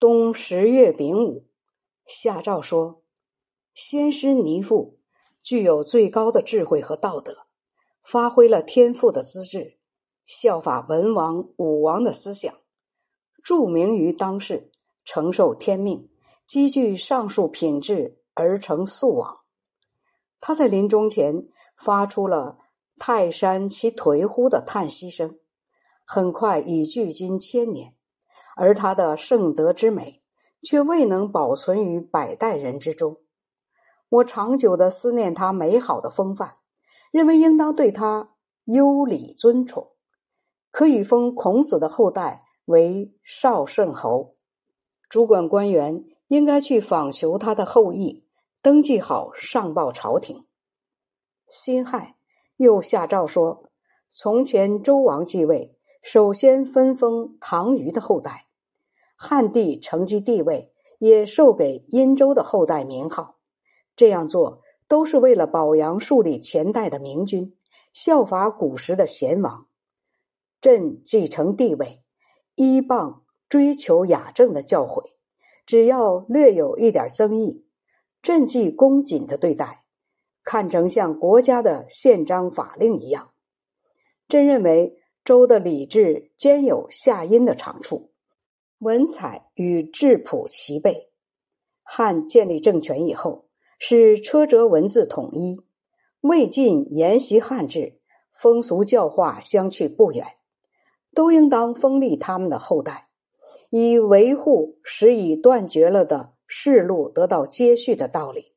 冬十月丙午，下诏说：先师尼父具有最高的智慧和道德，发挥了天赋的资质，效法文王、武王的思想，著名于当世，承受天命，积聚上述品质而成素王。他在临终前发出了“泰山其颓乎”的叹息声，很快已距今千年。而他的圣德之美，却未能保存于百代人之中。我长久的思念他美好的风范，认为应当对他优礼尊崇，可以封孔子的后代为少圣侯。主管官员应该去访求他的后裔，登记好上报朝廷。辛亥又下诏说：从前周王继位，首先分封唐虞的后代。汉帝承继帝位，也授给殷周的后代名号。这样做都是为了保扬树立前代的明君，效法古时的贤王。朕继承帝位，依傍追求雅正的教诲，只要略有一点争议，朕既恭谨的对待，看成像国家的宪章法令一样。朕认为周的礼制兼有夏殷的长处。文采与质朴齐备。汉建立政权以后，使车辙文字统一，魏晋沿袭汉制，风俗教化相去不远，都应当封立他们的后代，以维护使已断绝了的世路得到接续的道理。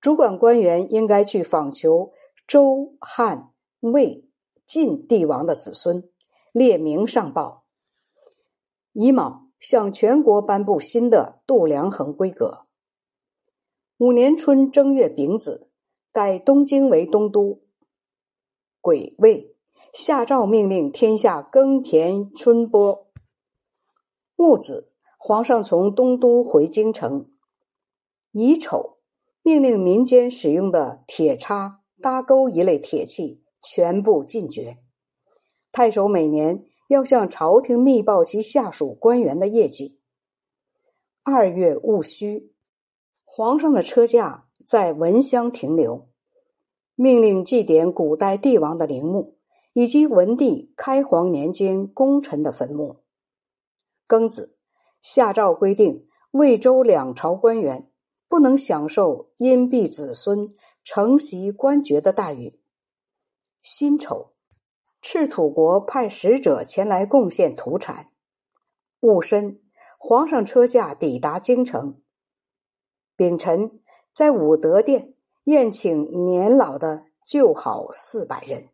主管官员应该去访求周、汉、魏、晋帝王的子孙，列名上报。乙卯，向全国颁布新的度量衡规格。五年春正月丙子，改东京为东都。癸未，下诏命令天下耕田春播。戊子，皇上从东都回京城。乙丑，命令民间使用的铁叉、搭钩一类铁器全部禁绝。太守每年。要向朝廷密报其下属官员的业绩。二月戊戌，皇上的车驾在文乡停留，命令祭奠古代帝王的陵墓，以及文帝开皇年间功臣的坟墓。庚子，下诏规定，魏州两朝官员不能享受荫庇子孙、承袭官爵的待遇。辛丑。赤土国派使者前来贡献土产。戊申，皇上车驾抵达京城。丙辰，在武德殿宴请年老的旧好四百人，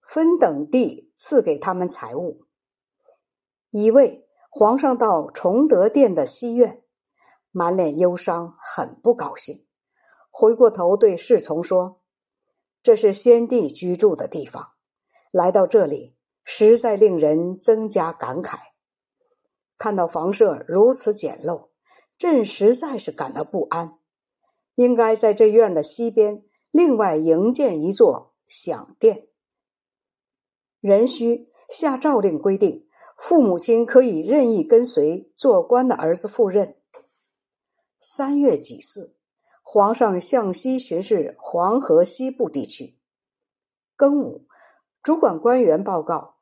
分等地赐给他们财物。乙未，皇上到崇德殿的西院，满脸忧伤，很不高兴。回过头对侍从说：“这是先帝居住的地方。”来到这里，实在令人增加感慨。看到房舍如此简陋，朕实在是感到不安。应该在这院的西边另外营建一座享殿。仍需下诏令规定，父母亲可以任意跟随做官的儿子赴任。三月己巳，皇上向西巡视黄河西部地区。庚午。主管官员报告，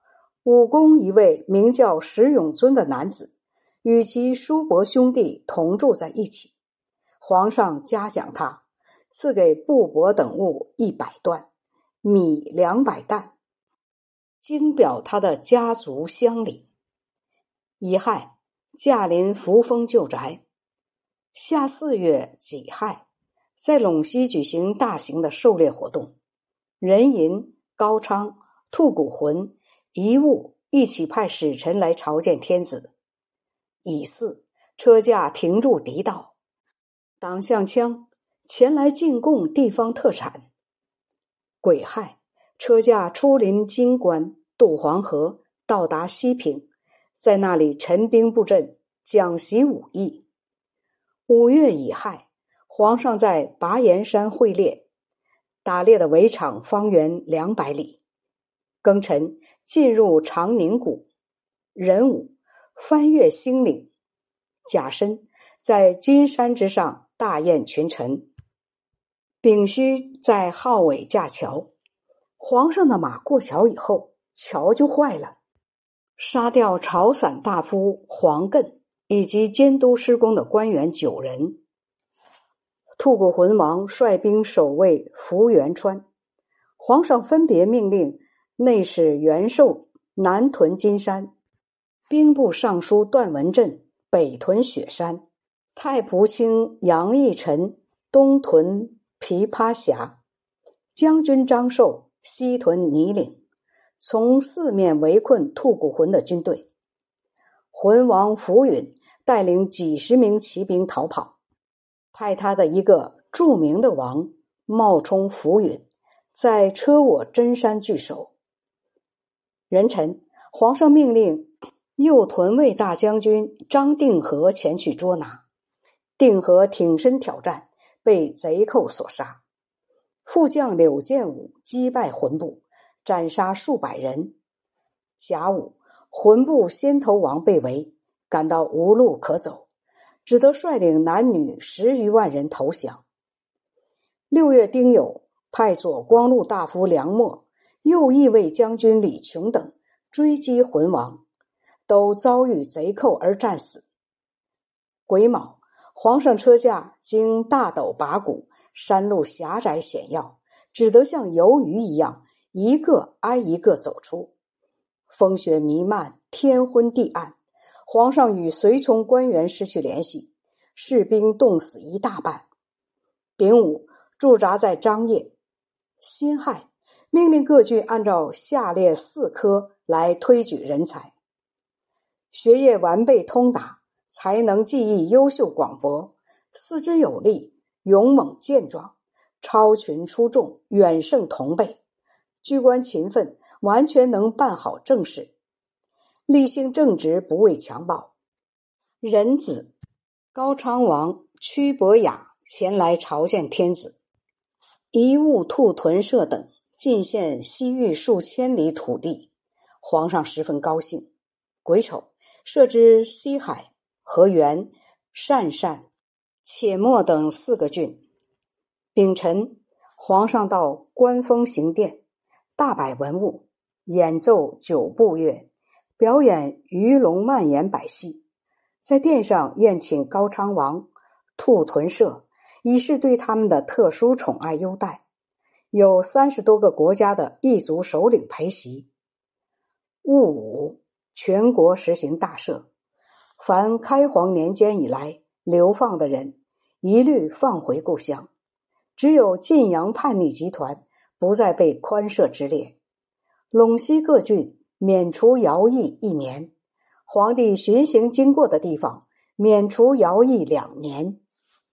武功一位名叫石永尊的男子，与其叔伯兄弟同住在一起。皇上嘉奖他，赐给布帛等物一百段，米两百担，经表他的家族乡里。乙亥，驾临扶风旧宅。夏四月己亥，在陇西举行大型的狩猎活动，人寅、高昌。兔骨魂一物一起派使臣来朝见天子。乙巳，车驾停驻敌道，党项羌前来进贡地方特产。癸亥，车驾出临金关，渡黄河，到达西平，在那里陈兵布阵，讲习武艺。五月乙亥，皇上在拔岩山会猎，打猎的围场方圆两百里。庚辰，进入长宁谷。壬午，翻越兴岭，甲申，在金山之上大宴群臣。丙戌，在号尾架桥。皇上的马过桥以后，桥就坏了，杀掉朝散大夫黄艮以及监督施工的官员九人。吐谷浑王率兵守卫福元川，皇上分别命令内史袁寿南屯金山，兵部尚书段文振北屯雪山，太仆卿杨义臣东屯琵琶峡，将军张寿。西屯泥岭，从四面围困吐谷浑的军队。浑王福允带领几十名骑兵逃跑，派他的一个著名的王冒充福允，在车我真山据守。人臣，皇上命令右屯卫大将军张定和前去捉拿。定和挺身挑战，被贼寇所杀。副将柳建武击败浑部，斩杀数百人。甲午，浑部先头王被围，感到无路可走，只得率领男女十余万人投降。六月丁酉，派左光禄大夫梁默、右翼卫将军李琼等追击浑王，都遭遇贼寇而战死。癸卯，皇上车驾经大斗拔谷。山路狭窄险要，只得像游鱼一样，一个挨一个走出。风雪弥漫，天昏地暗，皇上与随从官员失去联系，士兵冻死一大半。丙午，驻扎在张掖。辛亥，命令各郡按照下列四科来推举人才：学业完备通达，才能技艺优秀广博，四肢有力。勇猛健壮，超群出众，远胜同辈。居官勤奋，完全能办好政事。立性正直，不畏强暴。仁子高昌王屈伯雅前来朝见天子，遗物兔屯舍等进献西域数千里土地，皇上十分高兴。癸丑，设置西海、河源、鄯善。且末等四个郡，丙辰，皇上到官封行殿，大摆文物，演奏九部乐，表演鱼龙蔓延百戏，在殿上宴请高昌王、兔屯社，以示对他们的特殊宠爱优待。有三十多个国家的异族首领陪席。戊午，全国实行大赦，凡开皇年间以来。流放的人一律放回故乡，只有晋阳叛逆集团不再被宽赦之列。陇西各郡免除徭役一年，皇帝巡行经过的地方免除徭役两年。